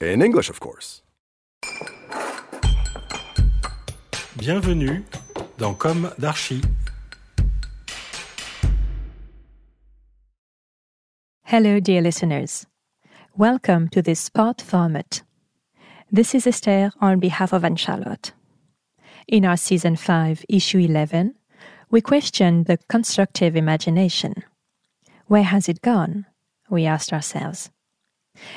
In English, of course. Bienvenue dans Com d'Archi. Hello, dear listeners. Welcome to this spot format. This is Esther on behalf of Anne Charlotte. In our season 5, issue 11, we questioned the constructive imagination. Where has it gone? We asked ourselves.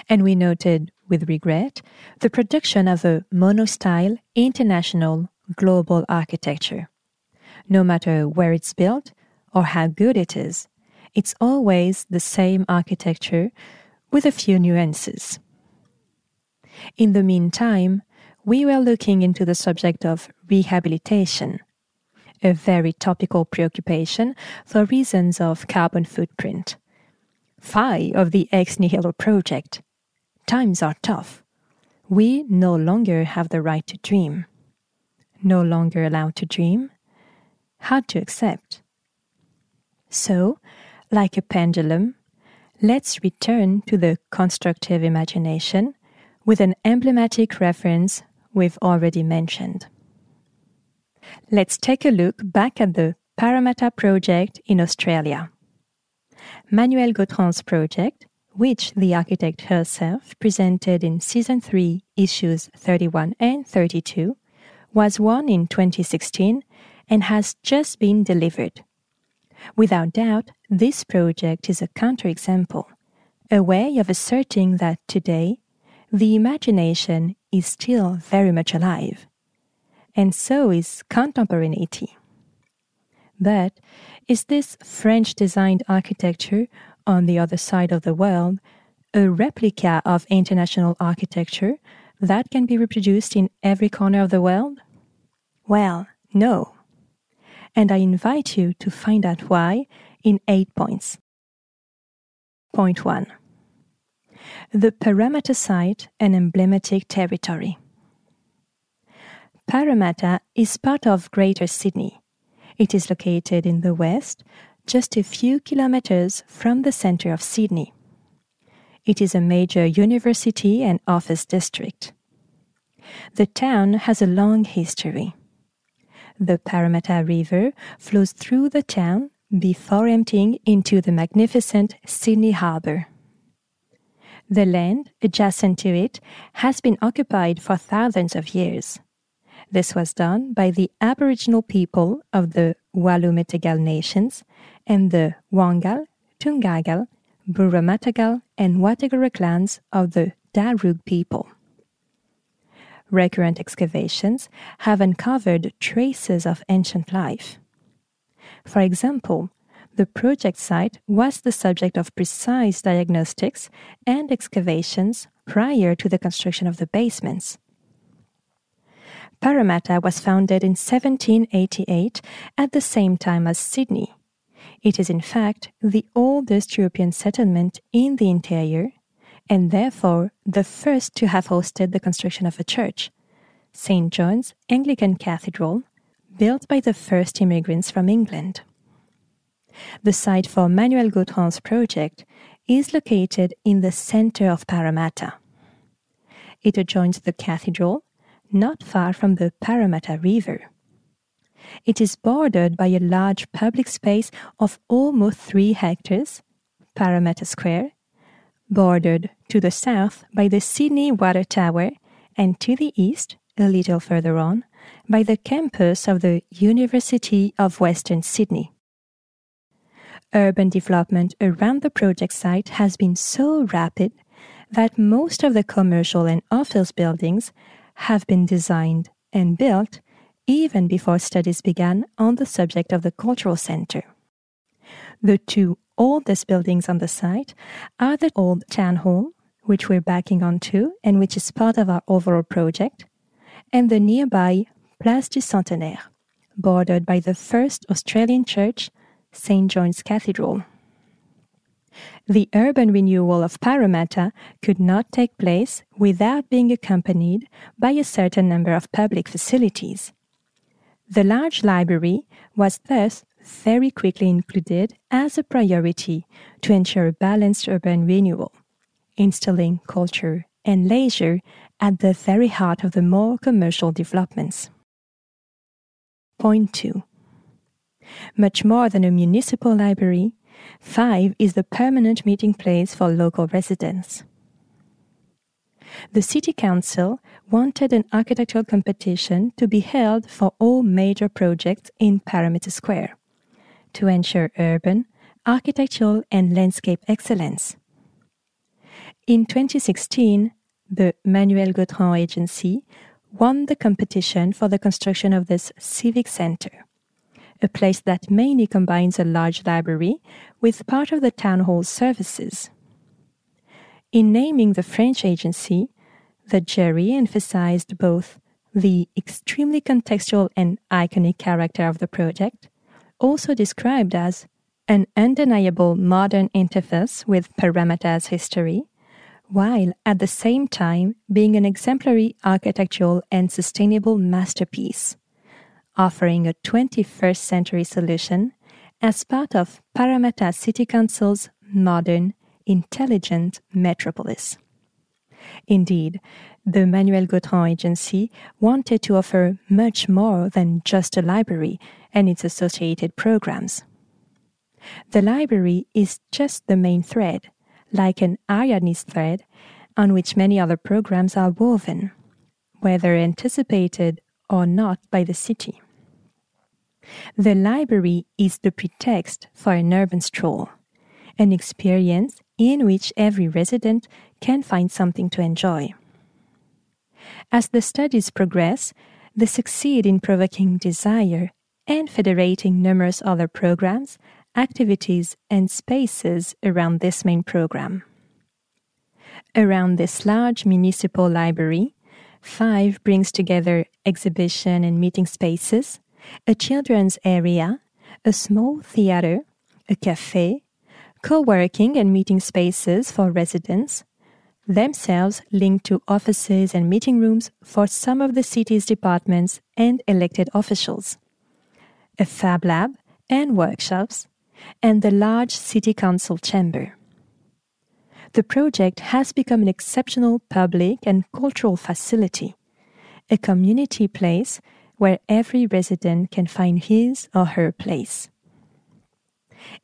And we noted, with regret, the production of a monostyle, international, global architecture. No matter where it's built or how good it is, it's always the same architecture with a few nuances. In the meantime, we were looking into the subject of rehabilitation, a very topical preoccupation for reasons of carbon footprint. Phi of the Ex Nihilo project. Times are tough. We no longer have the right to dream. No longer allowed to dream? Hard to accept. So, like a pendulum, let's return to the constructive imagination with an emblematic reference we've already mentioned. Let's take a look back at the Parramatta project in Australia. Manuelle Gautrand's project, which the architect herself presented in season 3, issues 31 and 32, was won in 2016 and has just been delivered. Without doubt, this project is a counterexample, a way of asserting that today the imagination is still very much alive, and so is contemporaneity. But is this French designed architecture on the other side of the world a replica of international architecture that can be reproduced in every corner of the world? Well, no and I invite you to find out why in eight points. Point one The Parramatta site, an emblematic territory. Parramatta is part of Greater Sydney. It is located in the west, just a few kilometers from the center of Sydney. It is a major university and office district. The town has a long history. The Parramatta River flows through the town before emptying into the magnificent Sydney Harbour. The land adjacent to it has been occupied for thousands of years. This was done by the Aboriginal people of the Wallumedegal nations and the Wangal, Tungagal, Burramatagal, and Watagara clans of the Darug people recurrent excavations have uncovered traces of ancient life. For example, the project site was the subject of precise diagnostics and excavations prior to the construction of the basements. Parramatta was founded in 1788 at the same time as Sydney. It is, in fact, the oldest European settlement in the interior and therefore the first to have hosted the construction of a church, St. John's Anglican Cathedral, built by the first immigrants from England. The site for Manuelle Gautrand's project is located in the center of Parramatta. It adjoins the cathedral, not far from the Parramatta River. It is bordered by a large public space of almost three hectares, Parramatta Square, bordered to the south by the Sydney Water Tower, and to the east, a little further on, by the campus of the University of Western Sydney. Urban development around the project site has been so rapid that most of the commercial and office buildings have been designed and built even before studies began on the subject of the cultural center. The two oldest buildings on the site are the old town hall, which we're backing onto and which is part of our overall project, and the nearby Place du Centenaire, bordered by the first Australian church, St. John's Cathedral. The urban renewal of Parramatta could not take place without being accompanied by a certain number of public facilities. The large library was thus very quickly included as a priority to ensure a balanced urban renewal, installing culture and leisure at the very heart of the more commercial developments. Point 2. Much more than a municipal library, Phive is the permanent meeting place for local residents. The City Council wanted an architectural competition to be held for all major projects in Parramatta Square to ensure urban, architectural, and landscape excellence. In 2016, the Manuelle Gautrand Agency won the competition for the construction of this civic center, a place that mainly combines a large library with part of the town hall services. In naming the French agency, the jury emphasized both the extremely contextual and iconic character of the project also described as an undeniable modern interface with Parramatta's history, while at the same time being an exemplary architectural and sustainable masterpiece, offering a 21st century solution as part of Parramatta City Council's modern, intelligent metropolis. Indeed, the Manuelle Gautrand Agency wanted to offer much more than just a library and its associated programs. The library is just the main thread, like an Ariadne's thread, on which many other programs are woven, whether anticipated or not by the city. The library is the pretext for an urban stroll, an experience in which every resident can find something to enjoy. As the studies progress, they succeed in provoking desire and federating numerous other programs, activities, and spaces around this main program. Around this large municipal library, Phive brings together exhibition and meeting spaces, a children's area, a small theater, a cafe, co working and meeting spaces for residents, themselves linked to offices and meeting rooms for some of the city's departments and elected officials, a fab lab and workshops, and the large city council chamber. The project has become an exceptional public and cultural facility, a community place where every resident can find his or her place.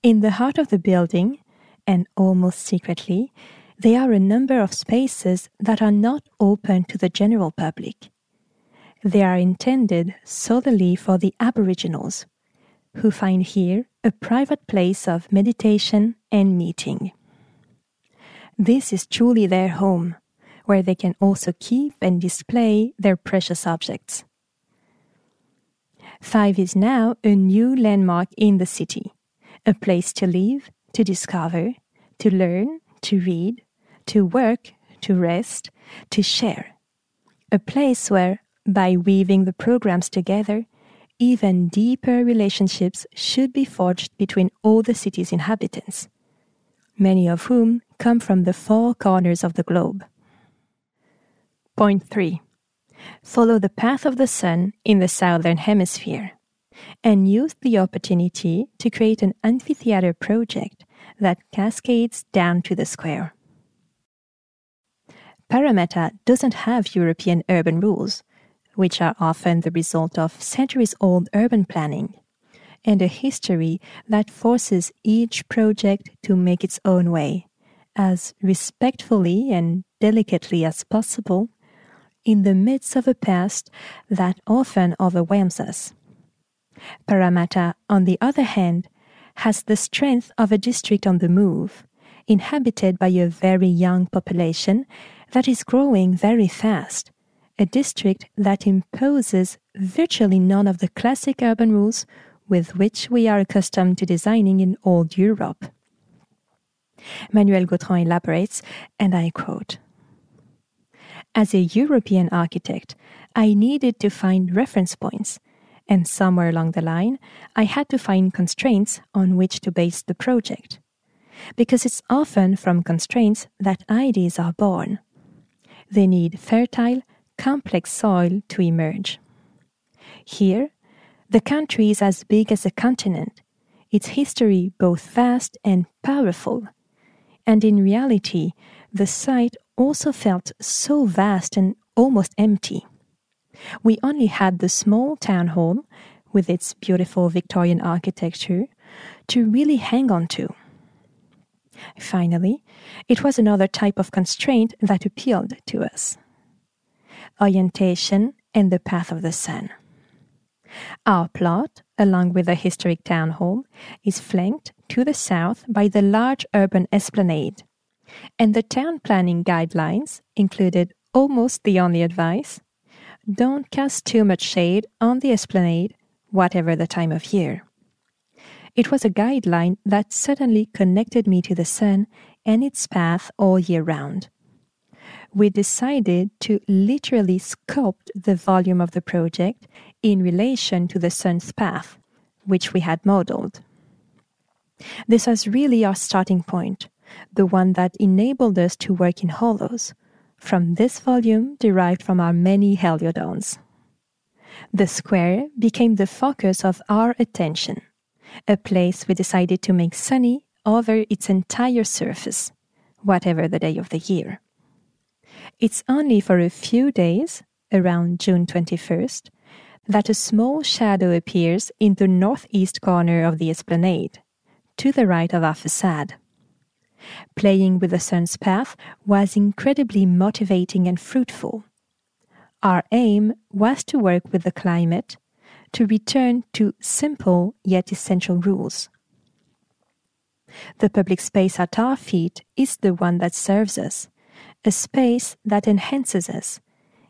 In the heart of the building, and almost secretly, there are a number of spaces that are not open to the general public. They are intended solely for the Aboriginals, who find here a private place of meditation and meeting. This is truly their home, where they can also keep and display their precious objects. Phive is now a new landmark in the city, a place to live, to discover, to learn, to read, to work, to rest, to share. A place where, by weaving the programs together, even deeper relationships should be forged between all the city's inhabitants, many of whom come from the four corners of the globe. Point 3. Follow the path of the sun in the southern hemisphere and use the opportunity to create an amphitheater project that cascades down to the square. Parramatta doesn't have European urban rules, which are often the result of centuries old urban planning, and a history that forces each project to make its own way, as respectfully and delicately as possible, in the midst of a past that often overwhelms us. Parramatta, on the other hand, has the strength of a district on the move, inhabited by a very young population that is growing very fast, a district that imposes virtually none of the classic urban rules with which we are accustomed to designing in old Europe. Manuelle Gautrand elaborates, and I quote As a European architect, I needed to find reference points, and somewhere along the line, I had to find constraints on which to base the project. Because it's often from constraints that ideas are born. They need fertile, complex soil to emerge. Here, the country is as big as a continent, its history both vast and powerful. And in reality, the site also felt so vast and almost empty. We only had the small town hall, with its beautiful Victorian architecture, to really hang on to. Finally, it was another type of constraint that appealed to us orientation and the path of the sun. Our plot, along with the historic town hall, is flanked to the south by the large urban esplanade, and the town planning guidelines included almost the only advice don't cast too much shade on the esplanade, whatever the time of year. It was a guideline that suddenly connected me to the sun and its path all year round. We decided to literally sculpt the volume of the project in relation to the sun's path, which we had modeled. This was really our starting point, the one that enabled us to work in hollows, from this volume derived from our many heliodons. The square became the focus of our attention, a place we decided to make sunny over its entire surface, whatever the day of the year. It's only for a few days, around June 21st, that a small shadow appears in the northeast corner of the esplanade, to the right of our facade. Playing with the sun's path was incredibly motivating and fruitful. Our aim was to work with the climate to return to simple yet essential rules. The public space at our feet is the one that serves us, a space that enhances us,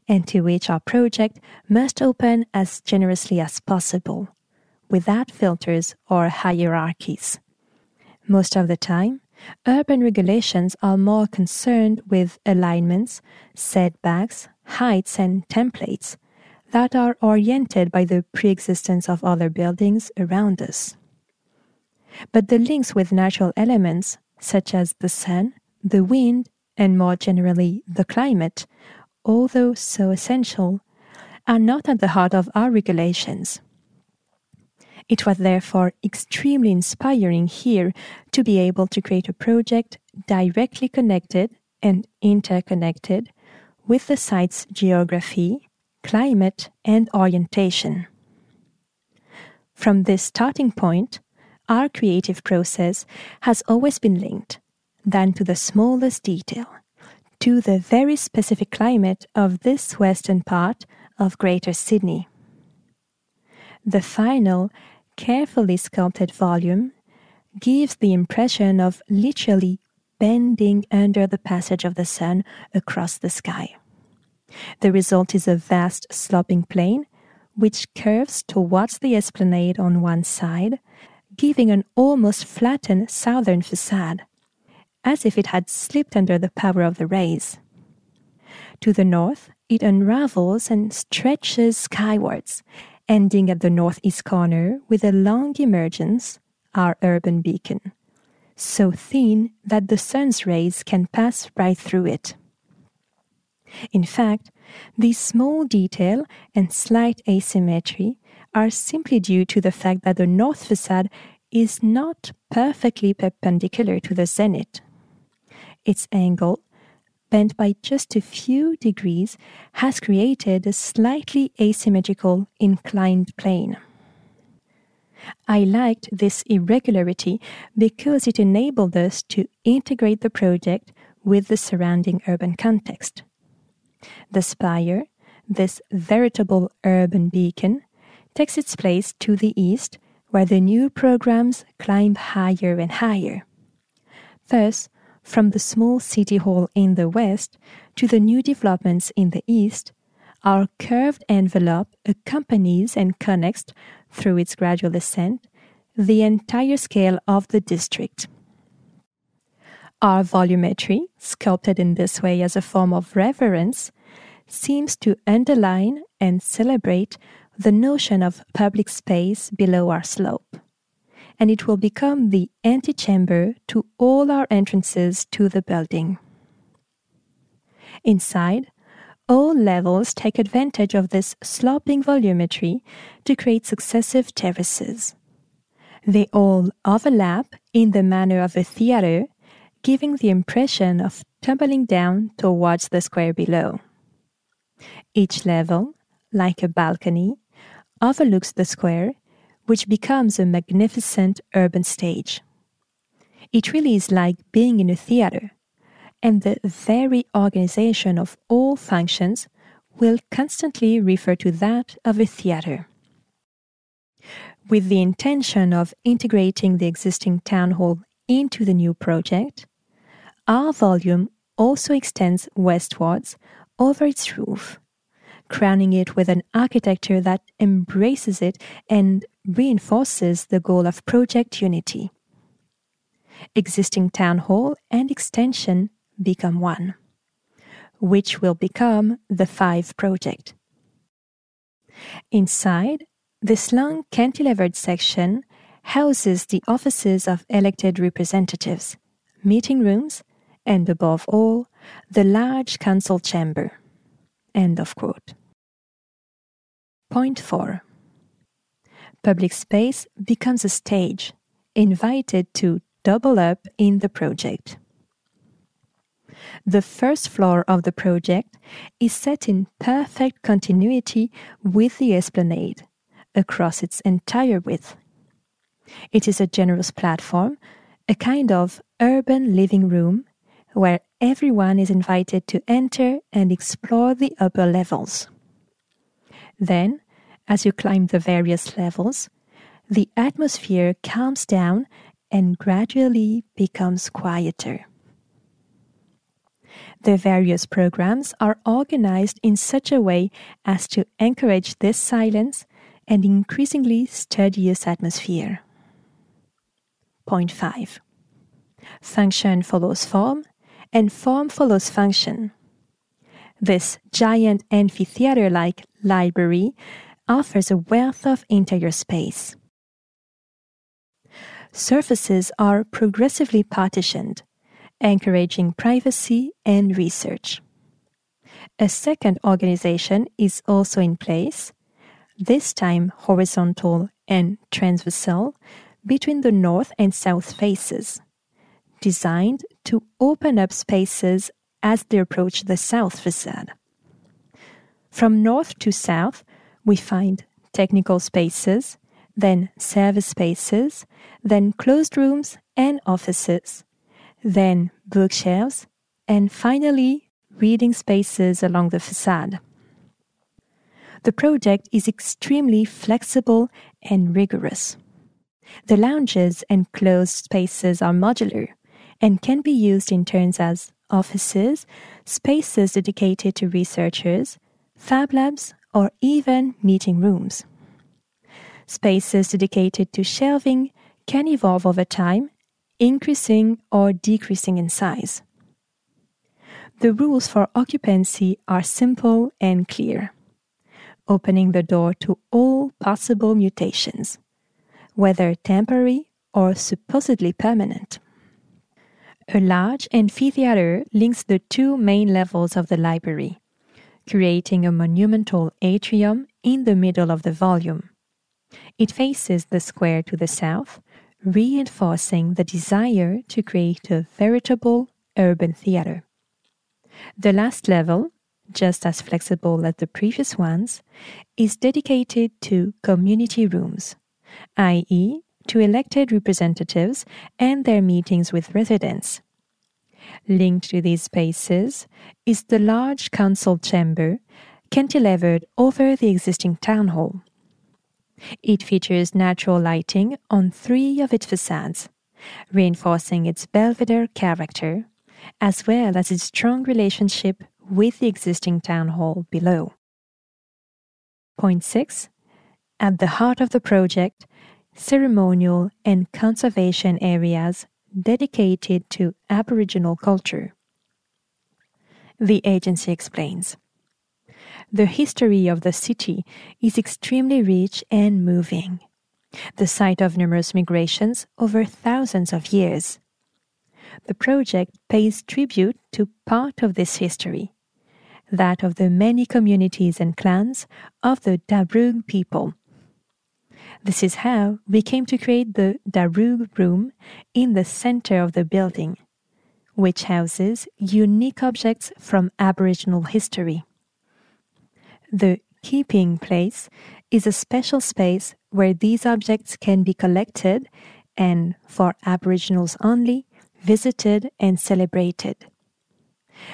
and to which our project must open as generously as possible, without filters or hierarchies. Most of the time, urban regulations are more concerned with alignments, setbacks, heights, and templates that are oriented by the pre-existence of other buildings around us. But the links with natural elements, such as the sun, the wind, and more generally the climate, although so essential, are not at the heart of our regulations. It was therefore extremely inspiring here to be able to create a project directly connected and interconnected with the site's geography, climate, and orientation. From this starting point, our creative process has always been linked, down to the smallest detail, to the very specific climate of this western part of Greater Sydney. The final carefully sculpted volume gives the impression of literally bending under the passage of the sun across the sky. The result is a vast sloping plain which curves towards the esplanade on one side, giving an almost flattened southern facade, as if it had slipped under the power of the rays. To the north, it unravels and stretches skywards, ending at the northeast corner with a long emergence, our urban beacon, so thin that the sun's rays can pass right through it. In fact, this small detail and slight asymmetry are simply due to the fact that the north facade is not perfectly perpendicular to the zenith. Its angle bent by just a few degrees, has created a slightly asymmetrical inclined plane. I liked this irregularity because it enabled us to integrate the project with the surrounding urban context. The spire, this veritable urban beacon, takes its place to the east, where the new programs climb higher and higher. Thus, from the small city hall in the west to the new developments in the east, our curved envelope accompanies and connects through its gradual ascent the entire scale of the district. Our volumetry, sculpted in this way as a form of reverence, seems to underline and celebrate the notion of public space below our slope. And it will become the antechamber to all our entrances to the building. Inside, all levels take advantage of this sloping volumetry to create successive terraces. They all overlap in the manner of a theater, giving the impression of tumbling down towards the square below. Each level, like a balcony, overlooks the square, which becomes a magnificent urban stage. It really is like being in a theater, and the very organization of all functions will constantly refer to that of a theater. With the intention of integrating the existing town hall into the new project, our volume also extends westwards over its roof, crowning it with an architecture that embraces it and reinforces the goal of project unity. Existing town hall and extension become one, which will become the Phive project. Inside, this long cantilevered section houses the offices of elected representatives, meeting rooms, and above all, the large council chamber. End of quote. Point 4. Public space becomes a stage, invited to double up in the project. The first floor of the project is set in perfect continuity with the esplanade across its entire width. It is a generous platform, a kind of urban living room where everyone is invited to enter and explore the upper levels. Then, as you climb the various levels, the atmosphere calms down and gradually becomes quieter. The various programs are organized in such a way as to encourage this silence and increasingly studious atmosphere. Point 5. Function follows form, and form follows function. This giant amphitheater like library offers a wealth of interior space. Surfaces are progressively partitioned, encouraging privacy and research. A second organization is also in place, this time horizontal and transversal, between the north and south faces, designed to open up spaces as they approach the south facade. From north to south, we find technical spaces, then service spaces, then closed rooms and offices, then bookshelves, and finally reading spaces along the facade. The project is extremely flexible and rigorous. The lounges and closed spaces are modular and can be used in turns as offices, spaces dedicated to researchers, fab labs, or even meeting rooms. Spaces dedicated to shelving can evolve over time increasing or decreasing in size. The rules for occupancy are simple and clear, opening the door to all possible mutations, whether temporary or supposedly permanent. A large amphitheater links the two main levels of the library, creating a monumental atrium in the middle of the volume. It faces the square to the south reinforcing the desire to create a veritable urban theater. The last level, just as flexible as the previous ones, is dedicated to community rooms, i.e., to elected representatives and their meetings with residents. Linked to these spaces is the large council chamber cantilevered over the existing town hall. It features natural lighting on three of its facades, reinforcing its Belvedere character, as well as its strong relationship with the existing town hall below. Point 6. At the heart of the project, ceremonial and conservation areas dedicated to Aboriginal culture. The agency explains. The history of the city is extremely rich and moving, the site of numerous migrations over thousands of years. The project pays tribute to part of this history, that of the many communities and clans of the Darug people. This is how we came to create the Darug Room in the center of the building, which houses unique objects from Aboriginal history. The keeping place is a special space where these objects can be collected and, for Aboriginals only, visited and celebrated.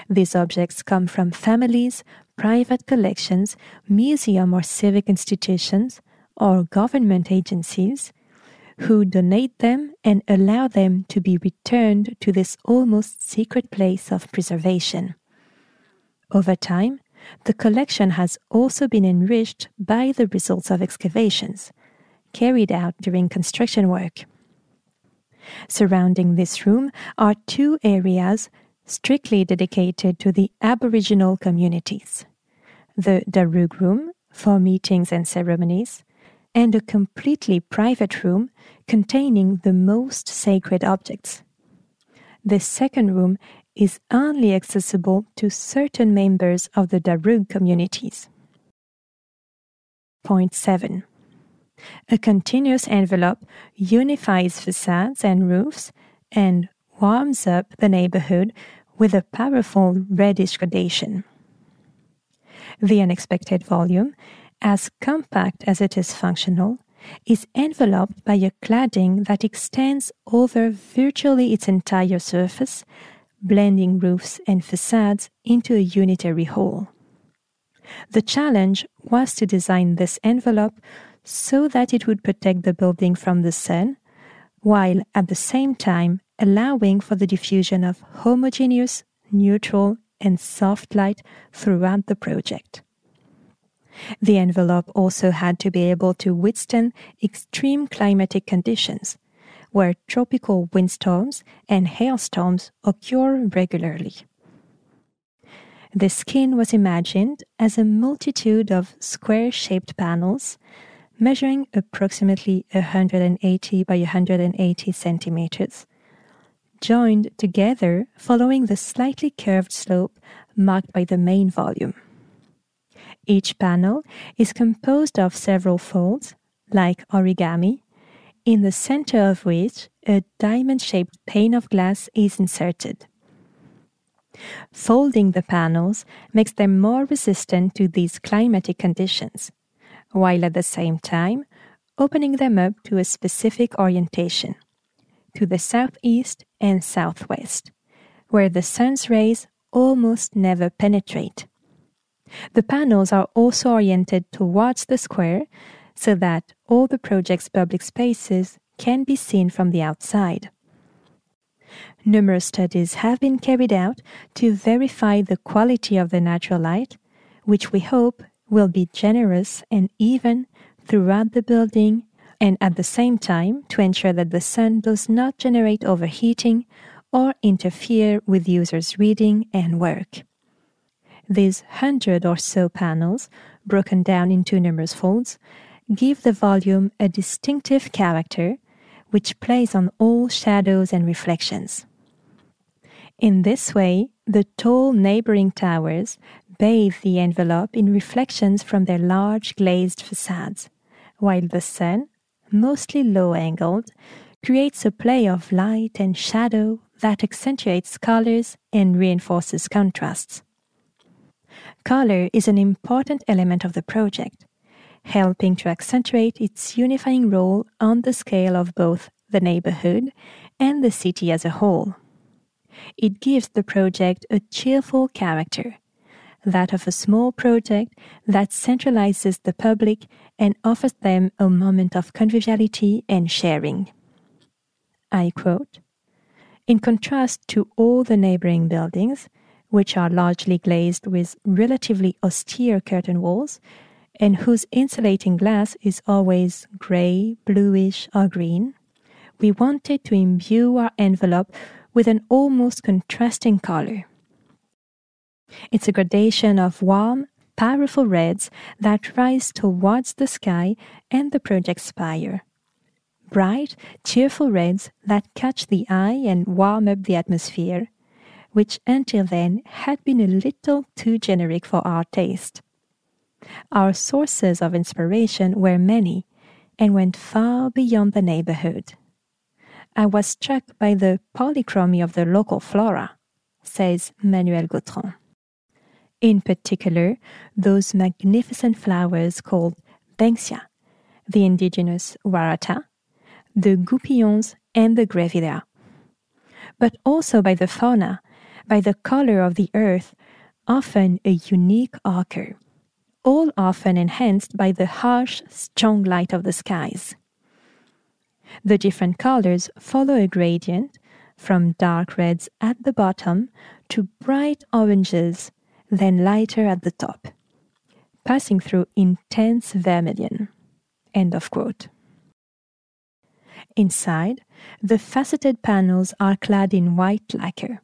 These objects come from families, private collections, museum or civic institutions, or government agencies who donate them and allow them to be returned to this almost secret place of preservation. Over time, the collection has also been enriched by the results of excavations carried out during construction work. Surrounding this room are two areas strictly dedicated to the Aboriginal communities the Darug Room for meetings and ceremonies, and a completely private room containing the most sacred objects. The second room is only accessible to certain members of the Darug communities. Point 7. A continuous envelope unifies facades and roofs and warms up the neighborhood with a powerful reddish gradation. The unexpected volume, as compact as it is functional, is enveloped by a cladding that extends over virtually its entire surface blending roofs and facades into a unitary whole. The challenge was to design this envelope so that it would protect the building from the sun, while at the same time allowing for the diffusion of homogeneous, neutral, and soft light throughout the project. The envelope also had to be able to withstand extreme climatic conditions, where tropical windstorms and hailstorms occur regularly. The skin was imagined as a multitude of square shaped panels measuring approximately 180 by 180 centimeters, joined together following the slightly curved slope marked by the main volume. Each panel is composed of several folds, like origami, in the center of which a diamond shaped pane of glass is inserted. Folding the panels makes them more resistant to these climatic conditions, while at the same time opening them up to a specific orientation, to the southeast and southwest, where the sun's rays almost never penetrate. The panels are also oriented towards the square so that all the project's public spaces can be seen from the outside. Numerous studies have been carried out to verify the quality of the natural light, which we hope will be generous and even throughout the building and at the same time to ensure that the sun does not generate overheating or interfere with users' reading and work. These hundred or so panels, broken down into numerous folds, give the volume a distinctive character which plays on all shadows and reflections. In this way, the tall neighboring towers bathe the envelope in reflections from their large glazed facades, while the sun, mostly low angled, creates a play of light and shadow that accentuates colors and reinforces contrasts. Color is an important element of the project helping to accentuate its unifying role on the scale of both the neighborhood and the city as a whole. It gives the project a cheerful character, that of a small project that centralizes the public and offers them a moment of conviviality and sharing. I quote In contrast to all the neighboring buildings, which are largely glazed with relatively austere curtain walls, and whose insulating glass is always gray, bluish, or green, we wanted to imbue our envelope with an almost contrasting color. It's a gradation of warm, powerful reds that rise towards the sky and the project spire. Bright, cheerful reds that catch the eye and warm up the atmosphere, which until then had been a little too generic for our taste. Our sources of inspiration were many and went far beyond the neighborhood. I was struck by the polychromy of the local flora, says Manuelle Gautrand. In particular, those magnificent flowers called Banksia, the indigenous Waratah, the Goupillons, and the Grevillea. But also by the fauna, by the color of the earth, often a unique ochre, all often enhanced by the harsh, strong light of the skies. The different colors follow a gradient from dark reds at the bottom to bright oranges then lighter at the top, passing through intense vermilion. End of quote. Inside, the faceted panels are clad in white lacquer,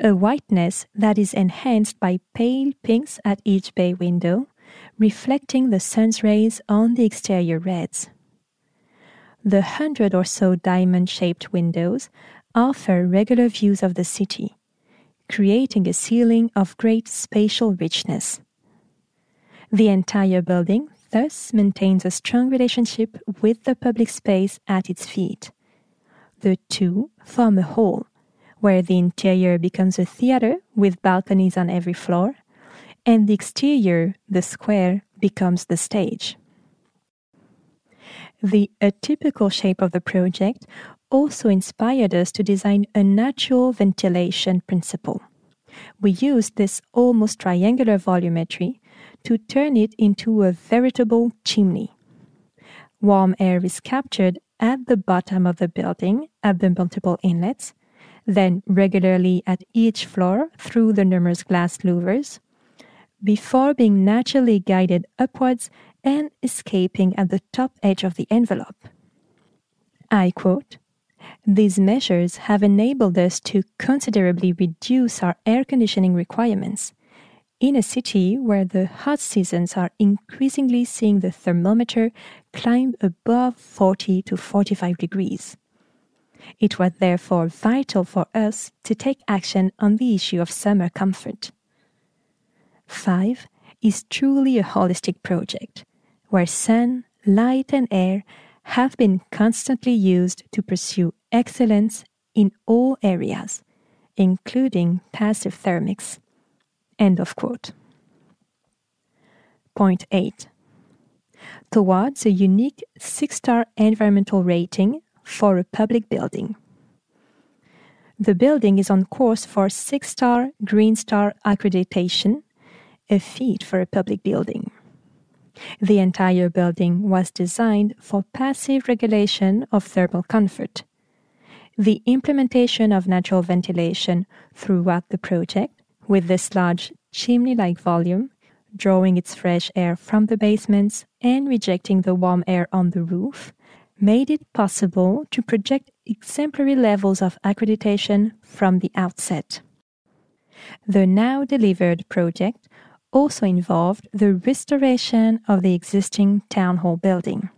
a whiteness that is enhanced by pale pinks at each bay window, reflecting the sun's rays on the exterior reds. The hundred or so diamond shaped windows offer regular views of the city, creating a ceiling of great spatial richness. The entire building thus maintains a strong relationship with the public space at its feet. The two form a whole, where the interior becomes a theater with balconies on every floor, and the exterior, the square, becomes the stage. The atypical shape of the project also inspired us to design a natural ventilation principle. We used this almost triangular volumetry to turn it into a veritable chimney. Warm air is captured at the bottom of the building at the multiple inlets, then regularly at each floor through the numerous glass louvers, before being naturally guided upwards and escaping at the top edge of the envelope. I quote, these measures have enabled us to considerably reduce our air conditioning requirements in a city where the hot seasons are increasingly seeing the thermometer climb above 40 to 45 degrees. It was therefore vital for us to take action on the issue of summer comfort. Phive is truly a holistic project where sun, light, and air have been constantly used to pursue excellence in all areas, including passive thermics. End of quote. Point 8. Towards a unique six star environmental rating for a public building. The building is on course for six star Green Star accreditation, a feat for a public building. The entire building was designed for passive regulation of thermal comfort. The implementation of natural ventilation throughout the project, with this large chimney like volume, drawing its fresh air from the basements and rejecting the warm air on the roof, made it possible to project exemplary levels of accreditation from the outset. The now delivered project also involved the restoration of the existing town hall building.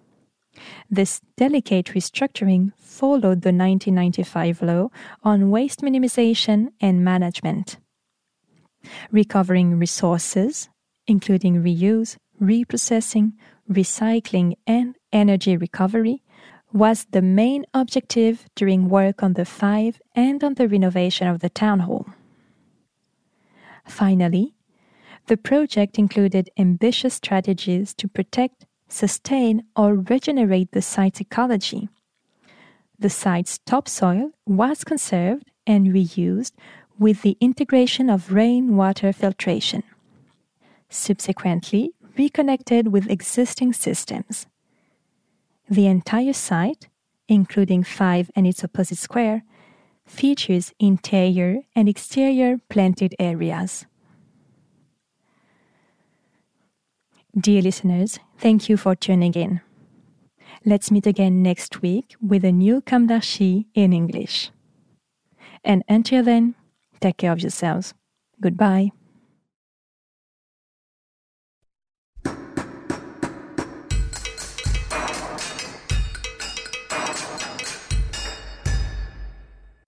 This delicate restructuring followed the 1995 law on waste minimization and management. Recovering resources, including reuse, reprocessing, recycling, and energy recovery, was the main objective during work on the Phive and on the renovation of the town hall. Finally, the project included ambitious strategies to protect, sustain, or regenerate the site's ecology. The site's topsoil was conserved and reused with the integration of rainwater filtration. Subsequently, reconnected with existing systems. The entire site, including Phive and its opposite square, features interior and exterior planted areas. Dear listeners, thank you for tuning in. Let's meet again next week with a new d'Archi in English. And until then, take care of yourselves. Goodbye.